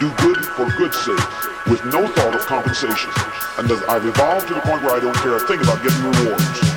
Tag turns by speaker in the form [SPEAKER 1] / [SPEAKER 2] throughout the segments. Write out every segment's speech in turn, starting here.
[SPEAKER 1] Do good for good's sake, with no thought of compensation. And I've evolved to the point where I don't care a thing about getting rewards.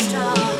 [SPEAKER 2] star.